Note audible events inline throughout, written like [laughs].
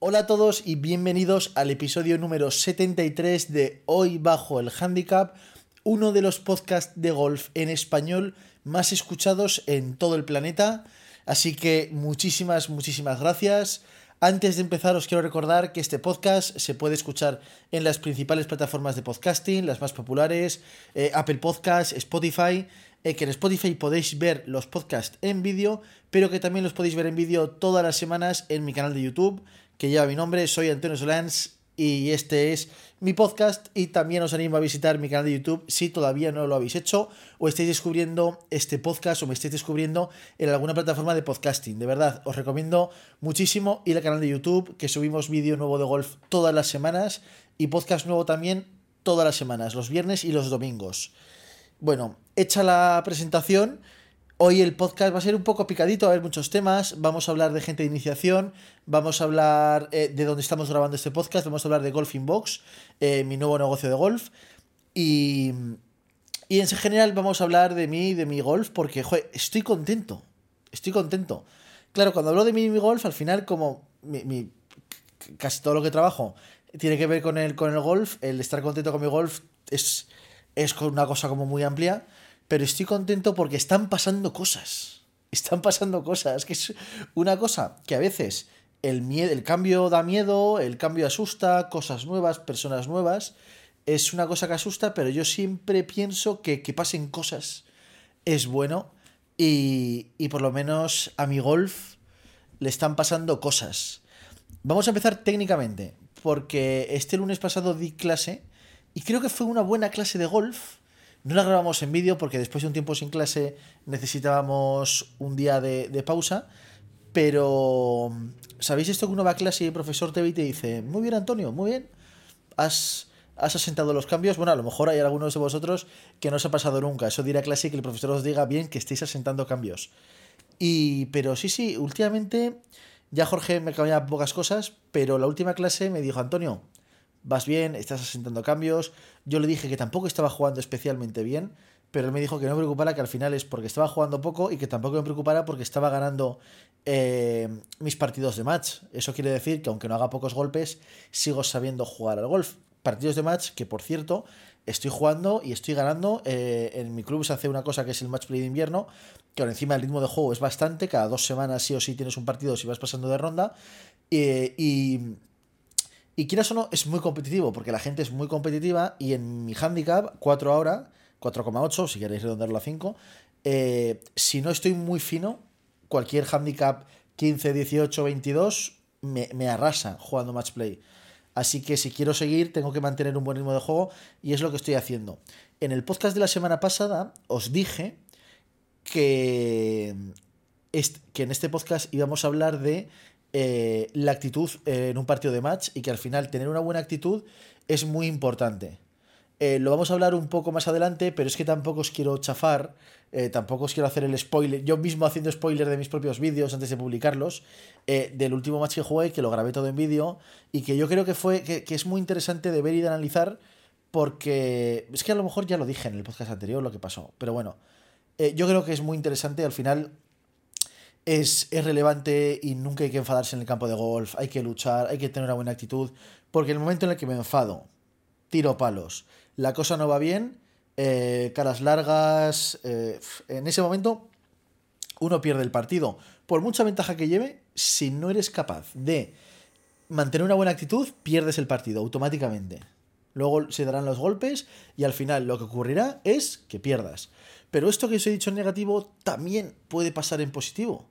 Hola a todos y bienvenidos al episodio número 73 de Hoy Bajo el Handicap, uno de los podcasts de golf en español más escuchados en todo el planeta. Así que muchísimas, muchísimas gracias. Antes de empezar os quiero recordar que este podcast se puede escuchar en las principales plataformas de podcasting, las más populares, eh, Apple Podcasts, Spotify, eh, que en Spotify podéis ver los podcasts en vídeo, pero que también los podéis ver en vídeo todas las semanas en mi canal de YouTube que lleva mi nombre, soy Antonio Solans y este es mi podcast y también os animo a visitar mi canal de YouTube si todavía no lo habéis hecho o estáis descubriendo este podcast o me estáis descubriendo en alguna plataforma de podcasting. De verdad, os recomiendo muchísimo ir al canal de YouTube que subimos vídeo nuevo de golf todas las semanas y podcast nuevo también todas las semanas, los viernes y los domingos. Bueno, hecha la presentación, Hoy el podcast va a ser un poco picadito, va a haber muchos temas. Vamos a hablar de gente de iniciación, vamos a hablar eh, de dónde estamos grabando este podcast, vamos a hablar de Golf Box, eh, mi nuevo negocio de golf. Y, y en general vamos a hablar de mí, de mi golf, porque estoy contento. Estoy contento. Claro, cuando hablo de mí y mi golf, al final, como mi, casi todo lo que trabajo tiene que ver con el, con el golf, el estar contento con mi golf es, es una cosa como muy amplia pero estoy contento porque están pasando cosas. Están pasando cosas. Que es una cosa que a veces el, miedo, el cambio da miedo, el cambio asusta, cosas nuevas, personas nuevas. Es una cosa que asusta, pero yo siempre pienso que que pasen cosas es bueno. Y, y por lo menos a mi golf le están pasando cosas. Vamos a empezar técnicamente, porque este lunes pasado di clase y creo que fue una buena clase de golf no la grabamos en vídeo porque después de un tiempo sin clase necesitábamos un día de, pausa. Pero, ¿sabéis esto que uno va a clase y el profesor te ve y te dice, muy bien Antonio, muy bien, has, asentado los cambios? Bueno, a lo mejor hay algunos de vosotros que no os ha pasado nunca. Eso dirá clase que el profesor os diga bien que estéis asentando cambios. Y, pero sí, sí, últimamente ya Jorge me cambiaba pocas cosas, pero la última clase me dijo, Antonio, vas bien, estás asentando cambios. Yo le dije que tampoco estaba jugando especialmente bien, pero él me dijo que no me preocupara que al final es porque estaba jugando poco y que tampoco me preocupara porque estaba ganando eh, mis partidos de match. Eso quiere decir que aunque no haga pocos golpes, sigo sabiendo jugar al golf. Partidos de match que, por cierto, estoy jugando y estoy ganando. Eh, en mi club se hace una cosa que es el match play de invierno, que por encima el ritmo de juego es bastante. Cada dos semanas sí o sí tienes un partido si vas pasando de ronda. Eh, y y quieras o no, es muy competitivo, porque la gente es muy competitiva y en mi handicap, 4 ahora, 4,8, si queréis redondearlo a 5, eh, si no estoy muy fino, cualquier handicap 15, 18, 22 me, arrasa jugando match play. Así que si quiero seguir, tengo que mantener un buen ritmo de juego y es lo que estoy haciendo. En el podcast de la semana pasada os dije que, que en este podcast íbamos a hablar de eh, la actitud eh, en un partido de match y que al final tener una buena actitud es muy importante. Eh, lo vamos a hablar un poco más adelante, pero es que tampoco os quiero chafar, tampoco os quiero hacer el spoiler, yo mismo haciendo spoiler de mis propios vídeos antes de publicarlos, del último match que jugué, que lo grabé todo en vídeo, y que yo creo que fue, que, que, es muy interesante de ver y de analizar, porque es que a lo mejor ya lo dije en el podcast anterior lo que pasó, pero bueno, yo creo que es muy interesante, al final es, relevante y nunca hay que enfadarse en el campo de golf, hay que luchar, hay que tener una buena actitud, porque el momento en el que me enfado, tiro palos, la cosa no va bien, eh, caras largas, eh, en ese momento uno pierde el partido. Por mucha ventaja que lleve, si no eres capaz de mantener una buena actitud, pierdes el partido automáticamente. Luego se darán los golpes y al final lo que ocurrirá es que pierdas. Pero esto que os he dicho en negativo también puede pasar en positivo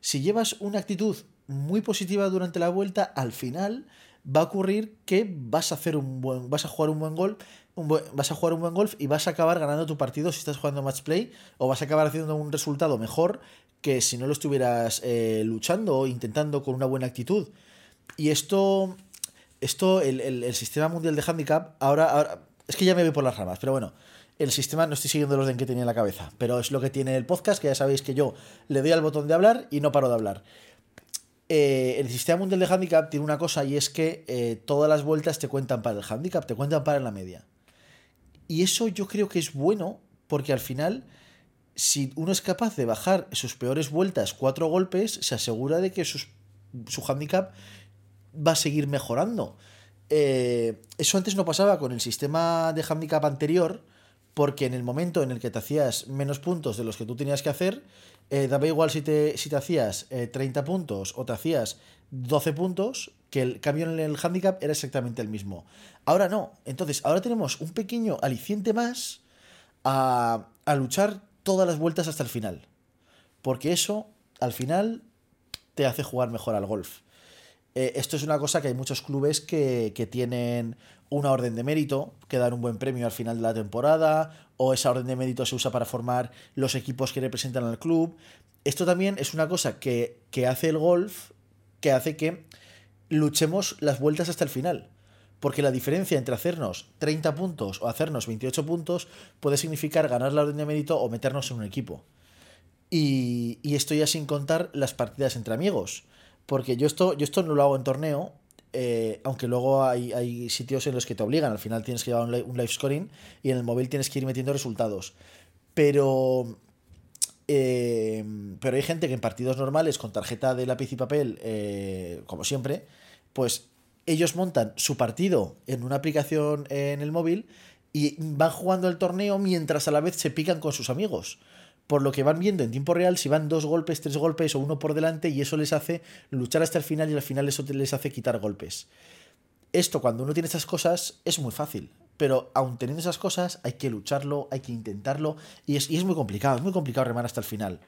si llevas una actitud muy positiva durante la vuelta, al final va a ocurrir que vas a hacer un buen, vas a jugar un buen golf, vas a jugar un buen golf y vas a acabar ganando tu partido si estás jugando match play o vas a acabar haciendo un resultado mejor que si no lo estuvieras eh, luchando o intentando con una buena actitud. Y esto, esto el, el, sistema mundial de handicap, ahora, es que ya me voy por las ramas, pero bueno, el sistema no estoy siguiendo el orden que tenía en la cabeza, pero es lo que tiene el podcast, que ya sabéis que yo le doy al botón de hablar y no paro de hablar. Eh, el sistema mundial de handicap tiene una cosa y es que eh, todas las vueltas te cuentan para el handicap, te cuentan para la media. Y eso yo creo que es bueno porque al final, si uno es capaz de bajar sus peores vueltas cuatro golpes, se asegura de que su handicap va a seguir mejorando. Eh, eso antes no pasaba con el sistema de handicap anterior, porque en el momento en el que te hacías menos puntos de los que tú tenías que hacer, eh, daba igual si te, si te hacías 30 puntos o te hacías 12 puntos, que el cambio en el handicap era exactamente el mismo. Ahora no. Entonces, ahora tenemos un pequeño aliciente más a, a luchar todas las vueltas hasta el final. Porque eso, al final, te hace jugar mejor al golf. Eh, esto es una cosa que hay muchos clubes que, que, tienen una orden de mérito, que dan un buen premio al final de la temporada, o esa orden de mérito se usa para formar los equipos que representan al club. Esto también es una cosa que, que hace el golf, que hace que luchemos las vueltas hasta el final. Porque la diferencia entre hacernos 30 puntos o hacernos 28 puntos puede significar ganar la orden de mérito o meternos en un equipo. Y, y esto ya sin contar las partidas entre amigos. Porque yo esto, yo esto no lo hago en torneo, eh, aunque luego hay, hay, sitios en los que te obligan. Al final tienes que llevar un, live scoring y en el móvil tienes que ir metiendo resultados. Pero eh, pero hay gente que en partidos normales, con tarjeta de lápiz y papel, eh, como siempre, pues ellos montan su partido en una aplicación en el móvil y van jugando el torneo mientras a la vez se pican con sus amigos. Por lo que van viendo en tiempo real si van dos golpes, tres golpes o uno por delante y eso les hace luchar hasta el final y al final eso les hace quitar golpes. Esto cuando uno tiene estas cosas es muy fácil. Pero aun teniendo esas cosas, hay que lucharlo, hay que intentarlo. Y es, muy complicado, es muy complicado remar hasta el final.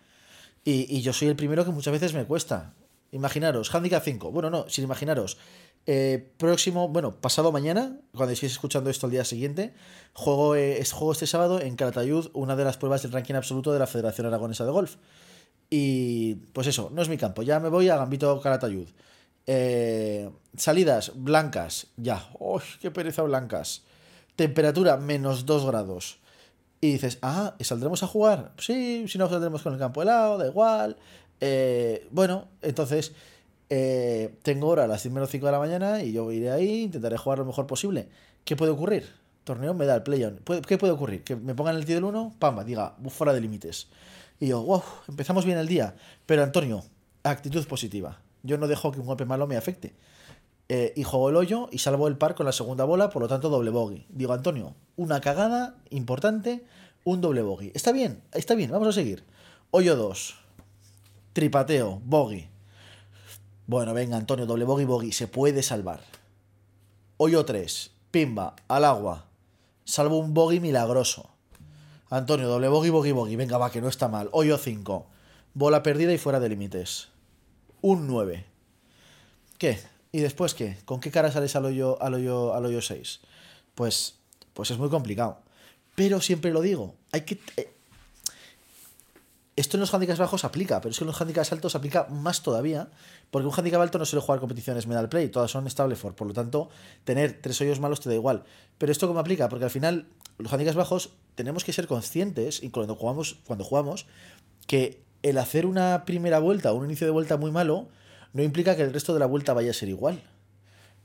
Y, y, yo soy el primero que muchas veces me cuesta. Imaginaros, Handicap 5. Bueno, no, sin imaginaros. Eh, próximo, bueno, pasado mañana, cuando estéis escuchando esto el día siguiente, juego, eh, juego este sábado en Calatayud, una de las pruebas del ranking absoluto de la Federación Aragonesa de Golf. Y pues eso, no es mi campo. Ya me voy a Gambito Calatayud. Eh, salidas blancas, ya. ¡Uy, qué pereza blancas! temperatura menos 2 grados. Y dices, ah, ¿y saldremos a jugar? Sí, si no saldremos con el campo helado, da igual. Eh, bueno, entonces eh, tengo hora a las 10 menos 5 de la mañana y yo iré ahí, intentaré jugar lo mejor posible. ¿Qué puede ocurrir? Torneo me da el play-on. ¿Qué puede ocurrir? Que me pongan el tío del 1, pamba, diga, fuera de límites. Y yo, wow, empezamos bien el día. Pero Antonio, actitud positiva. Yo no dejo que un golpe malo me afecte eh, y juego el hoyo y salvo el par con la segunda bola, por lo tanto doble bogey. Digo, Antonio, una cagada importante, un doble bogey. Está bien, está bien, vamos a seguir. Hoyo 2, tripateo, bogey. Bueno, venga, Antonio, doble bogey, bogey, se puede salvar. Hoyo 3, pimba, al agua. Salvo un bogey milagroso. Antonio, doble bogey, bogey, bogey. Venga, va, que no está mal. Hoyo 5. Bola perdida y fuera de límites. Un 9. ¿Qué? ¿Y después qué? ¿Con qué cara sales al hoyo, al hoyo, al hoyo 6? Pues, pues es muy complicado. Pero siempre lo digo, hay que... Esto en los handicaps bajos aplica, pero es que en los handicaps altos aplica más todavía, porque un handicap alto no suele jugar competiciones medal play, todas son stable for, por lo tanto, tener tres hoyos malos te da igual. Pero esto cómo aplica, porque al final los handicaps bajos tenemos que ser conscientes, y cuando jugamos, cuando jugamos, que el hacer una primera vuelta o un inicio de vuelta muy malo no implica que el resto de la vuelta vaya a ser igual.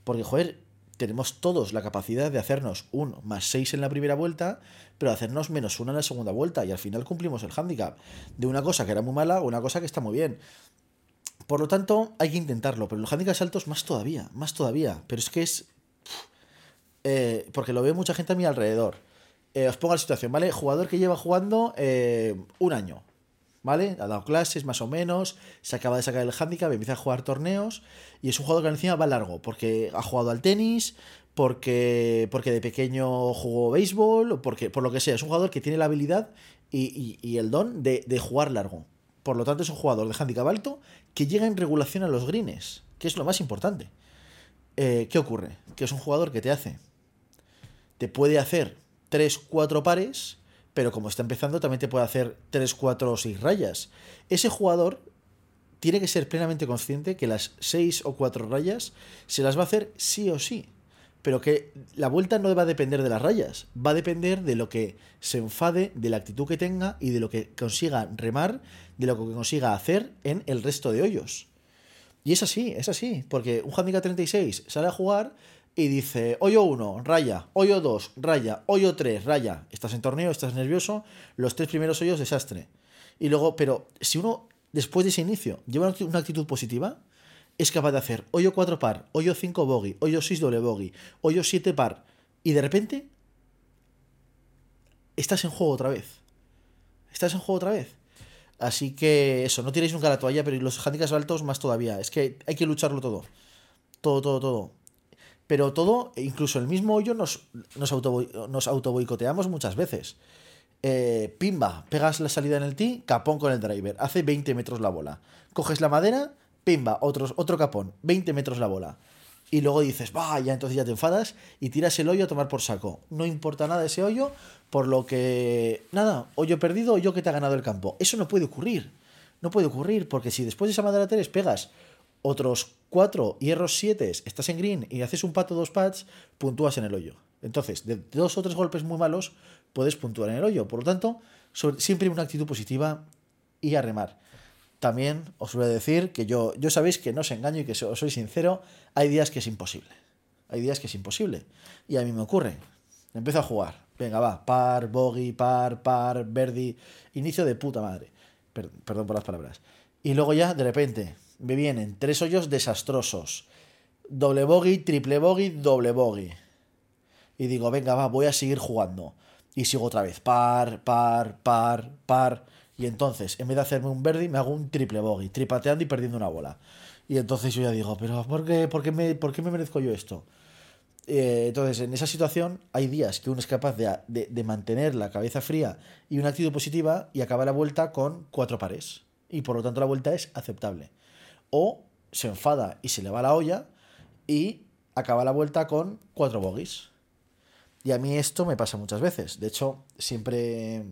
Porque, joder, tenemos todos la capacidad de hacernos un más 6 en la primera vuelta, pero hacernos menos 1 en la segunda vuelta. Y al final cumplimos el handicap de una cosa que era muy mala a una cosa que está muy bien. Por lo tanto, hay que intentarlo, pero los handicaps altos más todavía, más todavía. Pero es que es... Eh, porque lo ve mucha gente a mi alrededor. Eh, os pongo la situación, ¿vale? Jugador que lleva jugando eh, un año, ¿vale? Ha dado clases más o menos, se acaba de sacar el handicap, empieza a jugar torneos y es un jugador que encima va largo, porque ha jugado al tenis, porque, porque de pequeño jugó béisbol, o porque, por lo que sea, es un jugador que tiene la habilidad y, y, el don de, de, jugar largo. Por lo tanto, es un jugador de handicap alto que llega en regulación a los greens, que es lo más importante. Eh, ¿Qué ocurre? Que es un jugador que te hace, te puede hacer 3, 4 pares pero como está empezando también te puede hacer 3, 4 o 6 rayas. Ese jugador tiene que ser plenamente consciente que las 6 o 4 rayas se las va a hacer sí o sí. Pero que la vuelta no va a depender de las rayas, va a depender de lo que se enfade, de la actitud que tenga y de lo que consiga remar, de lo que consiga hacer en el resto de hoyos. Y es así, es así, porque un handicap 36 sale a jugar y dice, hoyo 1, raya, hoyo 2, raya, hoyo 3, raya. Estás en torneo, estás nervioso, los tres primeros hoyos, desastre. Y luego, pero si uno, después de ese inicio, lleva una actitud positiva, es capaz de hacer hoyo 4 par, hoyo 5 bogey, hoyo 6 doble bogey, hoyo 7 par, y de repente estás en juego otra vez. Estás en juego otra vez. Así que eso, no tiréis nunca la toalla, pero los handicaps altos más todavía. Es que hay que lucharlo todo. Todo, todo, todo. Pero todo, incluso el mismo hoyo, nos, nos, muchas veces. Eh, pimba, pegas la salida en el tee, capón con el driver, hace 20 metros la bola. Coges la madera, pimba, otros, otro capón, 20 metros la bola. Y luego dices, vaya, entonces ya te enfadas y tiras el hoyo a tomar por saco. No importa nada ese hoyo, por lo que, nada, hoyo perdido, hoyo que te ha ganado el campo. Eso no puede ocurrir. No puede ocurrir, porque si después de esa madera 3 pegas otros 4 hierros 7, estás en green y haces un pato dos pads, puntúas en el hoyo. Entonces, de dos o tres golpes muy malos, puedes puntuar en el hoyo. Por lo tanto, siempre una actitud positiva y a remar. También os voy a decir que yo, yo sabéis que no os engaño y que os soy sincero, hay días que es imposible. Hay días que es imposible. Y a mí me ocurre. Empiezo a jugar. Venga, va. Par, bogey, par, par, verdi. Inicio de puta madre. perdón por las palabras. Y luego ya, de repente, me vienen tres hoyos desastrosos. Doble bogey, triple bogey, doble bogey. Y digo, venga, va, voy a seguir jugando. Y sigo otra vez. Par, par, par, par. Y entonces, en vez de hacerme un verde, me hago un triple bogey, tripateando y perdiendo una bola. Y entonces yo ya digo, pero ¿por qué, por qué, me, por qué me merezco yo esto? Eh, entonces, en esa situación hay días que uno es capaz de, de, mantener la cabeza fría y una actitud positiva y acaba la vuelta con cuatro pares. Y por lo tanto la vuelta es aceptable. O se enfada y se le va la olla y acaba la vuelta con cuatro bogies. Y a mí esto me pasa muchas veces. De hecho, siempre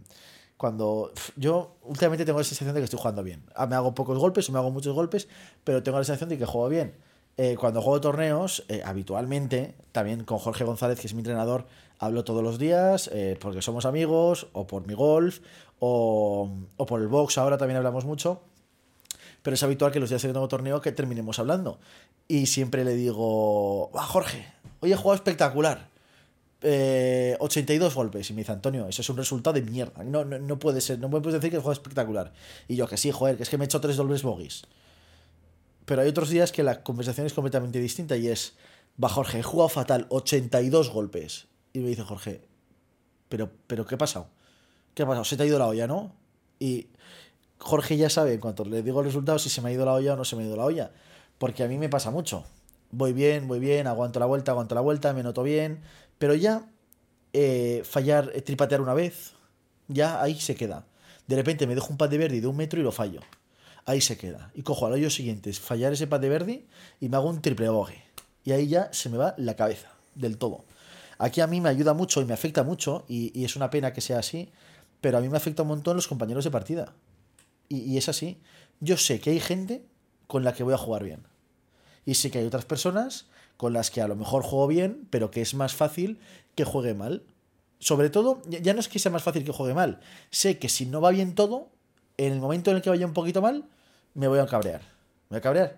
cuando yo últimamente tengo la sensación de que estoy jugando bien. Ah, me hago pocos golpes o me hago muchos golpes, pero tengo la sensación de que juego bien. Eh, cuando juego torneos, eh, habitualmente, también con Jorge González, que es mi entrenador, hablo todos los días, eh, porque somos amigos, o por mi golf, o, o, por el box, ahora también hablamos mucho. Pero es habitual que los días que tengo torneo que terminemos hablando. Y siempre le digo, ah, Jorge, hoy he jugado espectacular. 82 eh, golpes. Y me dice, Antonio, eso es un resultado de mierda. No, no, puede ser, no puedes decir que juego es espectacular. Y yo, que sí, joder, que es que me he hecho tres dobles bogies. Pero hay otros días que la conversación es completamente distinta y es, va Jorge, he jugado fatal, 82 golpes. Y me dice Jorge, pero, pero ¿qué ha pasado? ¿Qué ha pasado? Se te ha ido la olla, ¿no? Y Jorge ya sabe, en cuanto le digo el resultado, si se me ha ido la olla o no se me ha ido la olla. Porque a mí me pasa mucho. Voy bien, voy bien, aguanto la vuelta, aguanto la vuelta, me noto bien, pero ya eh, fallar, eh, tripatear una vez, ya ahí se queda. De repente me dejo un pad de verde de un metro y lo fallo. Ahí se queda. Y cojo al hoyo siguiente, fallar ese pad de verde y me hago un triple boge. Y ahí ya se me va la cabeza, del todo. Aquí a mí me ayuda mucho y me afecta mucho, y, es una pena que sea así, pero a mí me afecta un montón los compañeros de partida. Y, es así. Yo sé que hay gente con la que voy a jugar bien. Y sé que hay otras personas con las que a lo mejor juego bien, pero que es más fácil que juegue mal. Sobre todo, ya no es que sea más fácil que juegue mal. Sé que si no va bien todo, en el momento en el que vaya un poquito mal, me voy a cabrear. Me voy a cabrear.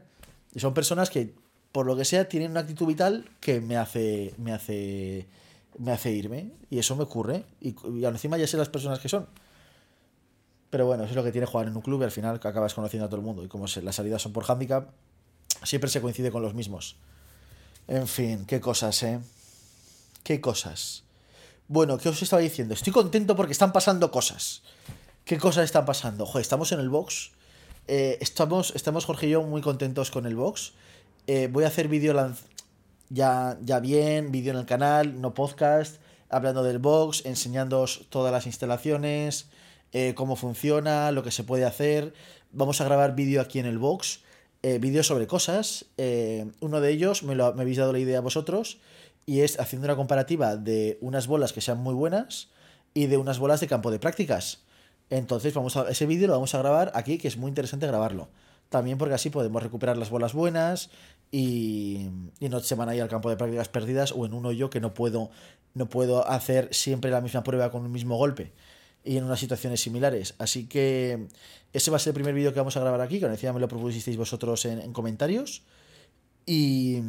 Y son personas que, por lo que sea, tienen una actitud vital que me hace. me hace. me hace irme. Y eso me ocurre. Y, y encima ya sé las personas que son. Pero bueno, eso es lo que tiene jugar en un club y al final acabas conociendo a todo el mundo. Y como las salidas son por handicap, siempre se coincide con los mismos. En fin, qué cosas, ¿eh? Qué cosas. Bueno, ¿qué os estaba diciendo? Estoy contento porque están pasando cosas. ¿Qué cosas están pasando? Joder, estamos en el box. Eh, estamos, estamos, Jorge y yo, muy contentos con el box. Eh, voy a hacer vídeo ya, ya bien, vídeo en el canal, no podcast, hablando del box, enseñándoos todas las instalaciones, eh, cómo funciona, lo que se puede hacer. Vamos a grabar vídeo aquí en el box. Eh, vídeos sobre cosas. Eh, uno de ellos me, lo, me habéis dado la idea vosotros y es haciendo una comparativa de unas bolas que sean muy buenas y de unas bolas de campo de prácticas. Entonces, vamos a, ese vídeo lo vamos a grabar aquí, que es muy interesante grabarlo. También porque así podemos recuperar las bolas buenas y, y no se van a ir al campo de prácticas perdidas o en un hoyo que no puedo, no puedo hacer siempre la misma prueba con un mismo golpe y en unas situaciones similares. Así que ese va a ser el primer vídeo que vamos a grabar aquí, que decía me lo propusisteis vosotros en, comentarios. Y...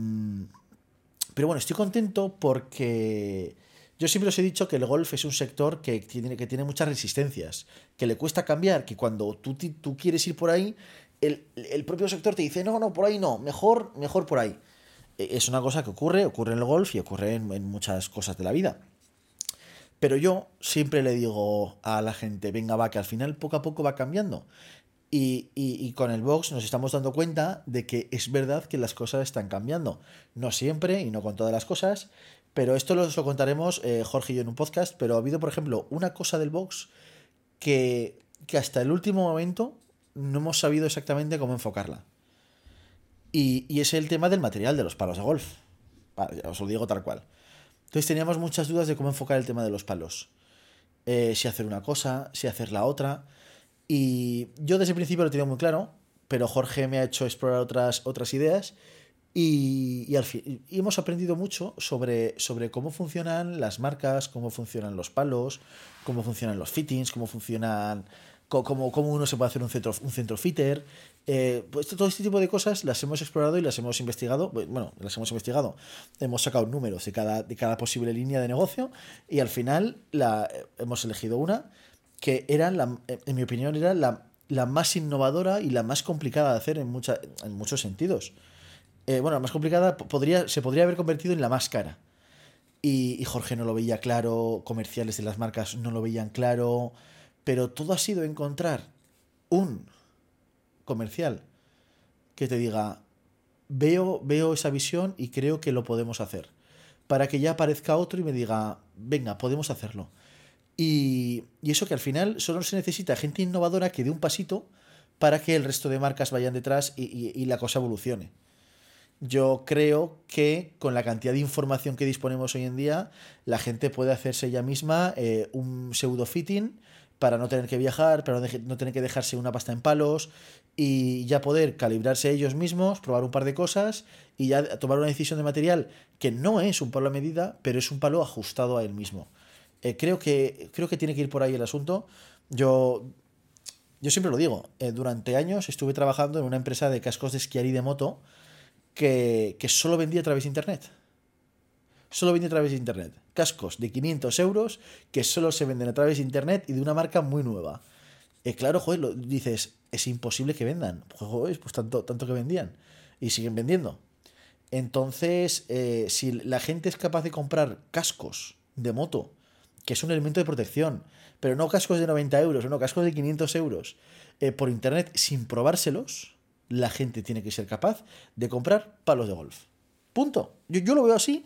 Pero bueno, estoy contento porque yo siempre os he dicho que el golf es un sector que tiene, que tiene muchas resistencias, que le cuesta cambiar, que cuando tú, tú quieres ir por ahí, el, propio sector te dice, no, no, por ahí no, mejor, mejor por ahí. E, es una cosa que ocurre, ocurre en el golf y ocurre en, muchas cosas de la vida. Pero yo siempre le digo a la gente, venga, va, que al final poco a poco va cambiando. Y, y, con el box nos estamos dando cuenta de que es verdad que las cosas están cambiando. No siempre y no con todas las cosas, pero esto lo, lo contaremos eh, Jorge y yo en un podcast. Pero ha habido, por ejemplo, una cosa del box que, que hasta el último momento no hemos sabido exactamente cómo enfocarla. Y, es el tema del material de los palos de golf. os lo digo tal cual. Entonces teníamos muchas dudas de cómo enfocar el tema de los palos. Eh, si hacer una cosa, si hacer la otra. Y yo desde el principio lo tenía muy claro, pero Jorge me ha hecho explorar otras, otras ideas. Y, al fin, hemos aprendido mucho sobre, sobre cómo funcionan las marcas, cómo funcionan los palos, cómo funcionan los fittings, cómo funcionan cómo, cómo uno se puede hacer un centro, un centro fitter. Eh, pues todo este tipo de cosas las hemos explorado y las hemos investigado. Bueno, las hemos investigado. Hemos sacado números de cada, de cada posible línea de negocio y al final la, hemos elegido una que era, la, en mi opinión, era la, la más innovadora y la más complicada de hacer en, mucha, en muchos sentidos. Eh, bueno, la más complicada podría, se podría haber convertido en la más cara. Y, y Jorge no lo veía claro, comerciales de las marcas no lo veían claro. Pero todo ha sido encontrar un comercial que te diga, veo, veo esa visión y creo que lo podemos hacer. Para que ya aparezca otro y me diga, venga, podemos hacerlo. Y, eso que al final solo se necesita gente innovadora que dé un pasito para que el resto de marcas vayan detrás y, la cosa evolucione. Yo creo que con la cantidad de información que disponemos hoy en día, la gente puede hacerse ella misma eh, un pseudo fitting para no tener que viajar, para no tener que dejarse una pasta en palos y ya poder calibrarse ellos mismos, probar un par de cosas y ya tomar una decisión de material que no es un palo a medida, pero es un palo ajustado a él mismo. Eh, creo, que, creo que tiene que ir por ahí el asunto. Yo, yo siempre lo digo, eh, durante años estuve trabajando en una empresa de cascos de esquiar y de moto que, que solo vendía a través de Internet solo vende a través de Internet. Cascos de 500 euros que solo se venden a través de Internet y de una marca muy nueva. Claro, joder, lo, dices, es imposible que vendan. Pues, pues tanto, tanto que vendían. Y siguen vendiendo. Entonces, eh, si la gente es capaz de comprar cascos de moto, que es un elemento de protección, pero no cascos de 90 euros, no, cascos de 500 euros, eh, por internet sin probárselos, la gente tiene que ser capaz de comprar palos de golf. Punto. Yo, yo lo veo así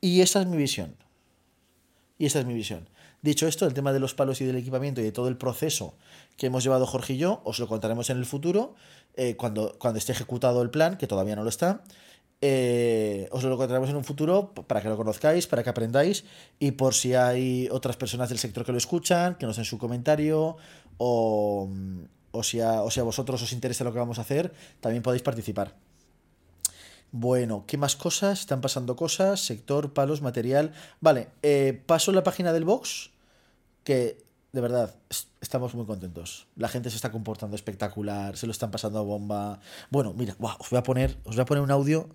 y esa es mi visión. Y esa es mi visión. Dicho esto, el tema de los palos y del equipamiento y de todo el proceso que hemos llevado Jorge y yo, os lo contaremos en el futuro, eh, cuando, cuando esté ejecutado el plan, que todavía no lo está. Eh, os lo contaremos en un futuro para que lo conozcáis, para que aprendáis y por si hay otras personas del sector que lo escuchan, que nos den su comentario o, o, o si a vosotros os interesa lo que vamos a hacer, también podéis participar. Bueno, ¿qué más cosas? Están pasando cosas, sector, palos, material. Vale, eh, paso la página del box, que de verdad estamos muy contentos. La gente se está comportando espectacular, se lo están pasando a bomba. Bueno, mira, os voy a poner, os voy a poner un audio.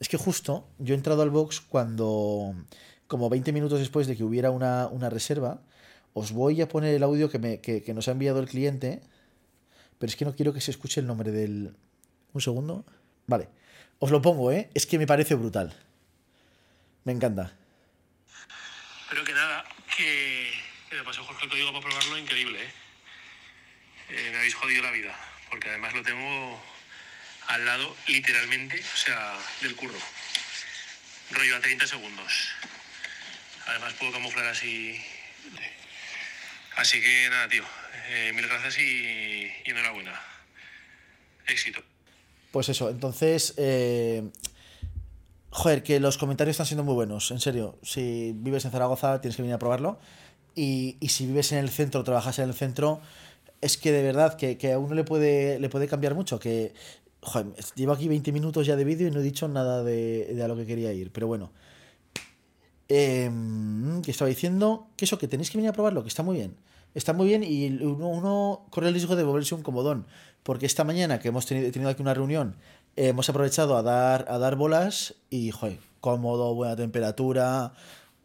Es que justo yo he entrado al box cuando, como 20 minutos después de que hubiera una, reserva, os voy a poner el audio que, me, que nos ha enviado el cliente, pero es que no quiero que se escuche el nombre del... Un segundo. Vale. Os lo pongo, ¿eh? Es que me parece brutal. Me encanta. Pero que nada, que, que pasó Jorge el código para probarlo increíble, ¿eh? ¿eh? Me habéis jodido la vida, porque además lo tengo al lado, literalmente, o sea, del curro. Rollo a 30 segundos. Además puedo camuflar así. Así que nada, tío. Eh, mil gracias y enhorabuena. Éxito. Pues eso, entonces... Eh, joder, que los comentarios están siendo muy buenos, en serio. Si vives en Zaragoza, tienes que venir a probarlo. Y, si vives en el centro, trabajas en el centro, es que de verdad que, a uno le puede, le puede cambiar mucho. Que, joder, llevo aquí 20 minutos ya de vídeo y no he dicho nada de, a lo que quería ir. Pero bueno. Eh, ¿Qué estaba diciendo? Que eso, que tenéis que venir a probarlo, que está muy bien. Está muy bien y uno, corre el riesgo de volverse un comodón porque esta mañana que hemos tenido, aquí una reunión, hemos aprovechado a dar, a dar bolas y, joder, cómodo, buena temperatura.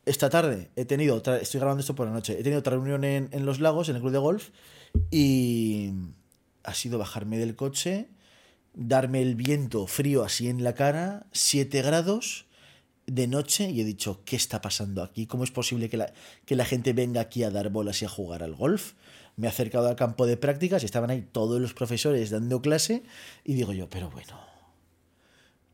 Esta tarde he tenido, estoy grabando esto por la noche, he tenido otra reunión en, Los Lagos, en el club de golf, y, ha sido bajarme del coche, darme el viento frío así en la cara, 7 grados de noche y he dicho, ¿qué está pasando aquí? ¿Cómo es posible que la, que la gente venga aquí a dar bolas y a jugar al golf? Me he acercado al campo de prácticas y estaban ahí todos los profesores dando clase y digo yo, pero bueno,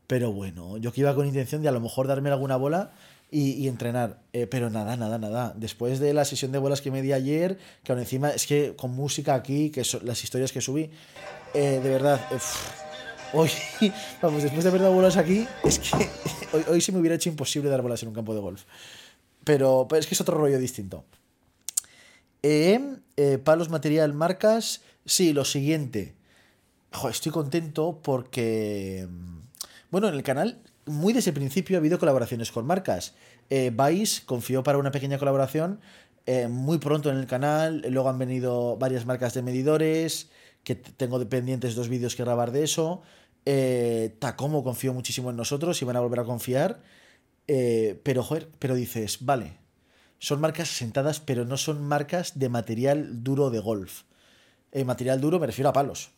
pero bueno, yo que iba con intención de a lo mejor darme alguna bola y, entrenar, eh, pero nada, nada, nada. Después de la sesión de bolas que me di ayer, que aún encima es que con música aquí, que son las historias que subí, eh, de verdad, hoy, [laughs] vamos, después de haber dado bolas aquí, es que [laughs] hoy, hoy se me hubiera hecho imposible dar bolas en un campo de golf. Pero, pero es que es otro rollo distinto. palos, material, marcas. Sí, lo siguiente. estoy contento porque bueno, en el canal, muy desde el principio ha habido colaboraciones con marcas. Eh, Vice confió para una pequeña colaboración eh, muy pronto en el canal. Luego han venido varias marcas de medidores, que tengo pendientes dos vídeos que grabar de eso. Eh, Tacomo confió muchísimo en nosotros y van a volver a confiar. Eh, pero, pero dices, vale, son marcas asentadas, pero no son marcas de material duro de golf. material duro me refiero a palos.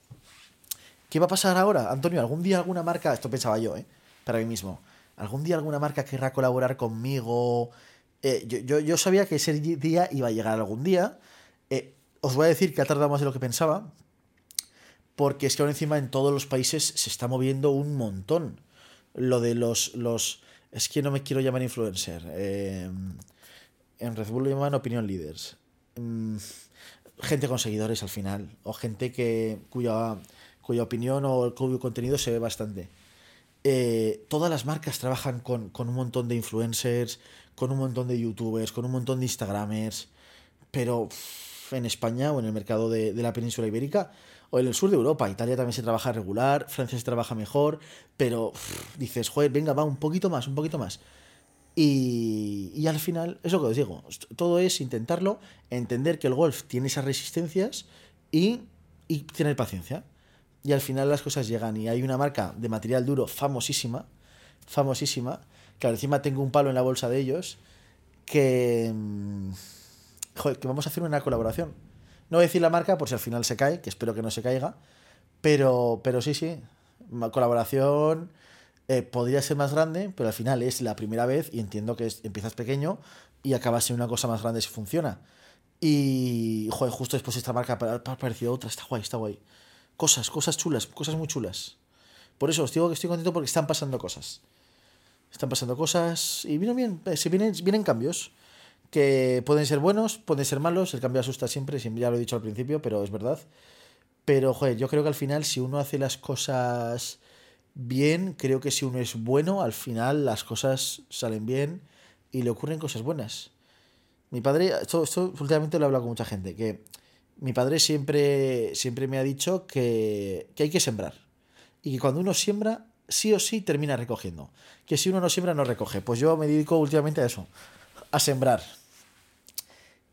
¿Qué va a pasar ahora? Antonio, algún día alguna marca, esto pensaba yo, ¿eh? Para mí mismo, algún día alguna marca querrá colaborar conmigo. Eh, yo, sabía que ese día iba a llegar algún día. Eh, os voy a decir que ha tardado más de lo que pensaba, porque es que ahora encima en todos los países se está moviendo un montón. Lo de los... los es que no me quiero llamar influencer. Eh, en Red Bull lo llaman opinion leaders. Mm, gente con seguidores al final, o gente que cuya cuya opinión o cuyo contenido se ve bastante. Eh, todas las marcas trabajan con, un montón de influencers, con un montón de youtubers, con un montón de instagramers, pero en España o en el mercado de, la península ibérica o en el sur de Europa, Italia también se trabaja regular, Francia se trabaja mejor, pero dices, joder, venga, va un poquito más, un poquito más. Y, y, al final, eso que os digo, todo es intentarlo, entender que el golf tiene esas resistencias y, y tener paciencia y al final las cosas llegan. Y hay una marca de material duro famosísima, famosísima, que encima tengo un palo en la bolsa de ellos, que, mm, joder, que vamos a hacer una colaboración. No voy a decir la marca por si al final se cae, que espero que no se caiga, pero, pero sí, sí, colaboración eh, podría ser más grande, pero al final es la primera vez y entiendo que empiezas pequeño y acabas en una cosa más grande si funciona. Y, joder, justo después esta marca ha aparecido otra, está guay, está guay cosas, cosas chulas, cosas muy chulas. Por eso os digo que estoy contento porque están pasando cosas. Están pasando cosas y vienen bien, eh, se vienen, vienen cambios que pueden ser buenos, pueden ser malos, el cambio asusta siempre, ya lo he dicho al principio, pero es verdad. Pero, joder, yo creo que al final si uno hace las cosas bien, creo que si uno es bueno, al final las cosas salen bien y le ocurren cosas buenas. Mi padre, esto, últimamente lo he hablado con mucha gente, que mi padre siempre, siempre me ha dicho que, hay que sembrar. Y que cuando uno siembra, sí o sí termina recogiendo. Que si uno no siembra, no recoge. Pues yo me dedico últimamente a eso, a sembrar.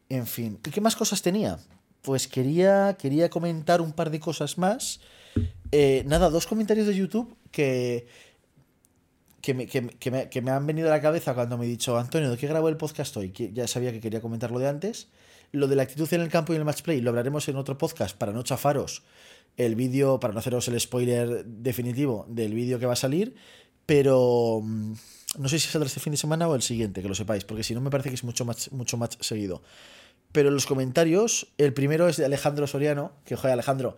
En fin, ¿y qué más cosas tenía? Pues quería, quería comentar un par de cosas más. Eh, nada, dos comentarios de YouTube que, que me, que, me, han venido a la cabeza cuando me he dicho, Antonio, ¿de qué grabo el podcast hoy? Que ya sabía que quería comentarlo de antes. Lo de la actitud en el campo y el match play lo hablaremos en otro podcast para no chafaros el vídeo, para no haceros el spoiler definitivo del vídeo que va a salir, pero mm, no sé si saldrá este fin de semana o el siguiente, que lo sepáis, porque si no me parece que es mucho más, mucho más seguido. Pero los comentarios, el primero es de Alejandro Soriano, que joder, Alejandro.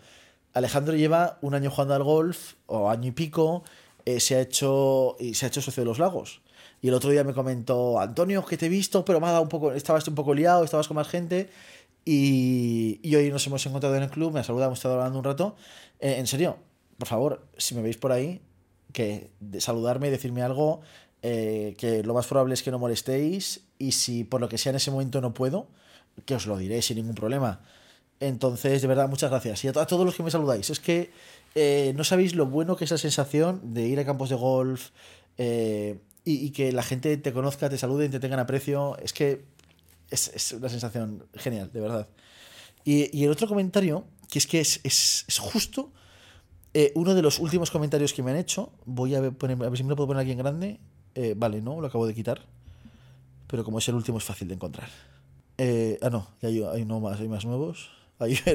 Alejandro lleva un año jugando al golf, o año y pico, eh, se ha hecho y se ha hecho socio de los lagos. Y el otro día me comentó, Antonio, que te he visto, pero me ha dado un poco, estabas un poco liado, estabas con más gente. Y, y hoy nos hemos encontrado en el club, me ha saludado, hemos estado hablando un rato. Eh, en serio, por favor, si me veis por ahí, que saludarme, decirme algo, eh, que lo más probable es que no molestéis. Y si por lo que sea en ese momento no puedo, que os lo diré sin ningún problema. Entonces, de verdad, muchas gracias. Y a, todos los que me saludáis. Es que eh, no sabéis lo bueno que es la sensación de ir a campos de golf, eh, y, que la gente te conozca, te salude y te tengan aprecio, es que es, una sensación genial, de verdad. Y, el otro comentario, que es que es, justo eh, uno de los últimos comentarios que me han hecho, voy a, poner, a ver si me lo puedo poner aquí en grande. Eh, vale, no, lo acabo de quitar. Pero como es el último es fácil de encontrar. Eh, ah, no, ya hay, hay, más, hay más nuevos. [laughs]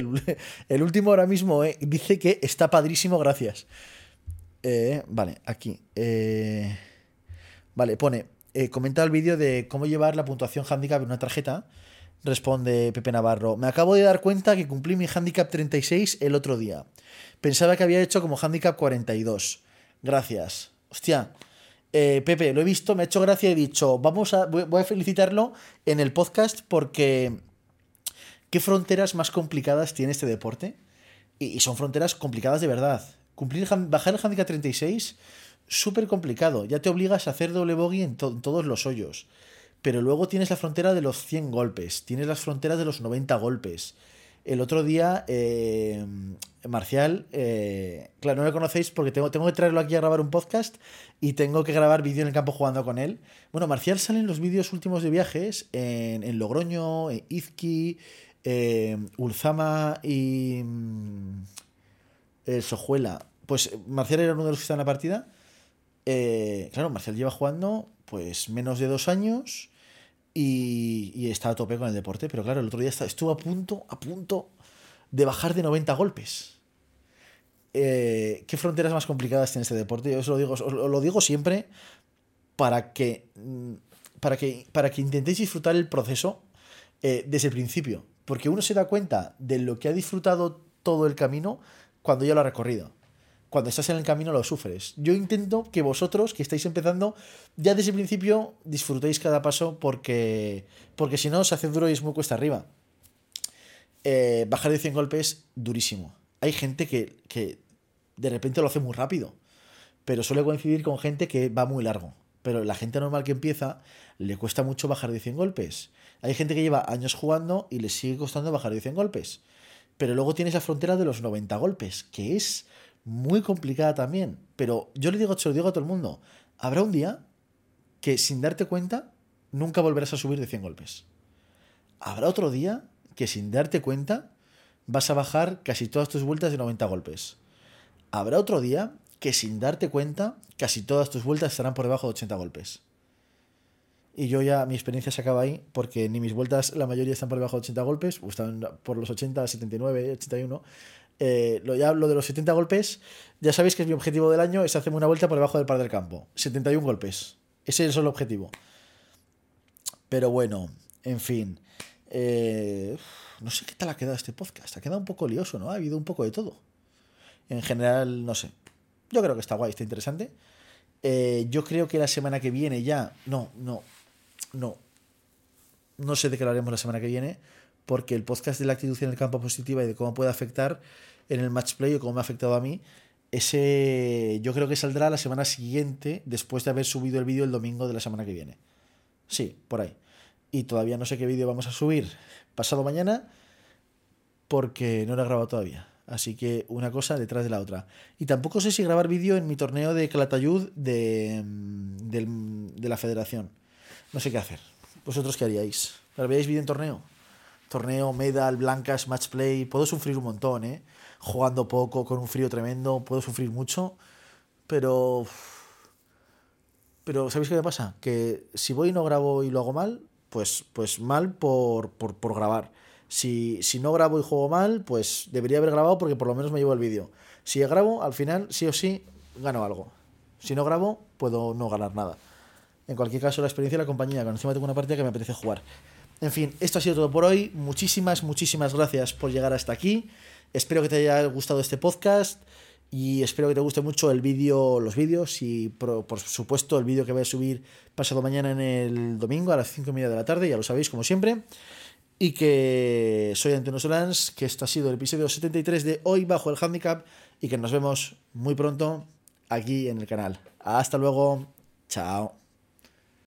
El, último ahora mismo eh, dice que está padrísimo, gracias. Eh, vale, aquí. Vale, pone. comenta el vídeo de cómo llevar la puntuación handicap en una tarjeta. Responde Pepe Navarro. Me acabo de dar cuenta que cumplí mi handicap 36 el otro día. Pensaba que había hecho como handicap 42. Gracias. Hostia. Pepe, lo he visto, me ha hecho gracia y he dicho, vamos a, voy a felicitarlo en el podcast porque ¿Qué fronteras más complicadas tiene este deporte? Y, son fronteras complicadas de verdad. Cumplir, bajar el handicap 36, súper complicado. Ya te obligas a hacer doble bogey en, todos los hoyos. Pero luego tienes la frontera de los 100 golpes, tienes las fronteras de los 90 golpes. El otro día, eh, Marcial, eh, claro, no lo conocéis porque tengo, tengo que traerlo aquí a grabar un podcast y tengo que grabar vídeo en el campo jugando con él. Bueno, Marcial sale en los vídeos últimos de viajes en, en Logroño, en Izqui, eh, Ulzama y mm, Sojuela, pues Marcial era uno de los que está en la partida. Eh, claro, Marcial lleva jugando pues menos de dos años y, y, está a tope con el deporte, pero claro, el otro día estuvo a punto, a punto de bajar de 90 golpes. Eh, ¿Qué fronteras más complicadas tiene este deporte? Yo os lo digo, os lo digo siempre para que, mm, para que, para que intentéis disfrutar el proceso desde el principio. Porque uno se da cuenta de lo que ha disfrutado todo el camino cuando ya lo ha recorrido. Cuando estás en el camino lo sufres. Yo intento que vosotros, que estáis empezando, ya desde el principio disfrutéis cada paso porque, porque si no se hace duro y es muy cuesta arriba. Eh, bajar de 100 golpes, durísimo. Hay gente que, que de repente lo hace muy rápido, pero suele coincidir con gente que va muy largo. Pero la gente normal que empieza le cuesta mucho bajar de 100 golpes. Hay gente que lleva años jugando y le sigue costando bajar de 100 golpes. Pero luego tienes la frontera de los 90 golpes, que es muy complicada también. Pero yo le digo, se lo digo a todo el mundo, habrá un día que sin darte cuenta nunca volverás a subir de 100 golpes. Habrá otro día que sin darte cuenta vas a bajar casi todas tus vueltas de 90 golpes. Habrá otro día que sin darte cuenta casi todas tus vueltas estarán por debajo de 80 golpes. Y yo ya, mi experiencia se acaba ahí, porque ni mis vueltas, la mayoría están por debajo de 80 golpes, o están por los 80, 79, 81. Lo, ya lo de los 70 golpes, ya sabéis que es mi objetivo del año, es hacerme una vuelta por debajo del par del campo. 71 golpes. Ese es el objetivo. Pero bueno, en fin. Eh, no sé qué tal ha quedado este podcast. Ha quedado un poco lioso, ¿no? Ha habido un poco de todo. En general, no sé. Yo creo que está guay, está interesante. Eh, yo creo que la semana que viene ya. No, no no. No sé de qué hablaremos la semana que viene, porque el podcast de la actitud en el campo positiva y de cómo puede afectar en el match play o cómo me ha afectado a mí, ese yo creo que saldrá la semana siguiente, después de haber subido el vídeo el domingo de la semana que viene. Sí, por ahí. Y todavía no sé qué vídeo vamos a subir pasado mañana, porque no lo he grabado todavía. Así que una cosa detrás de la otra. Y tampoco sé si grabar vídeo en mi torneo de Calatayud de, de la federación. No sé qué hacer. ¿Vosotros qué haríais? ¿Grabaríais vídeo en torneo? Torneo, medal, blancas, match play. Puedo sufrir un montón, ¿eh? Jugando poco, con un frío tremendo. Puedo sufrir mucho. Pero. Pero, ¿sabéis qué me pasa? Que si voy y no grabo y lo hago mal, pues, pues mal por, por, por grabar. Si, si, no grabo y juego mal, pues debería haber grabado porque por lo menos me llevo el vídeo. Si grabo, al final, sí o sí, gano algo. Si no grabo, puedo no ganar nada. En cualquier caso, la experiencia de la compañía, cuando encima tengo una partida que me apetece jugar. En fin, esto ha sido todo por hoy. Muchísimas, muchísimas gracias por llegar hasta aquí. Espero que te haya gustado este podcast y espero que te guste mucho el vídeo, los vídeos y por, supuesto el vídeo que voy a subir pasado mañana en el domingo a las 5 y media de la tarde, ya lo sabéis como siempre. Y que soy Antonio Solans, que esto ha sido el episodio 73 de Hoy Bajo el Handicap y que nos vemos muy pronto aquí en el canal. Hasta luego, chao.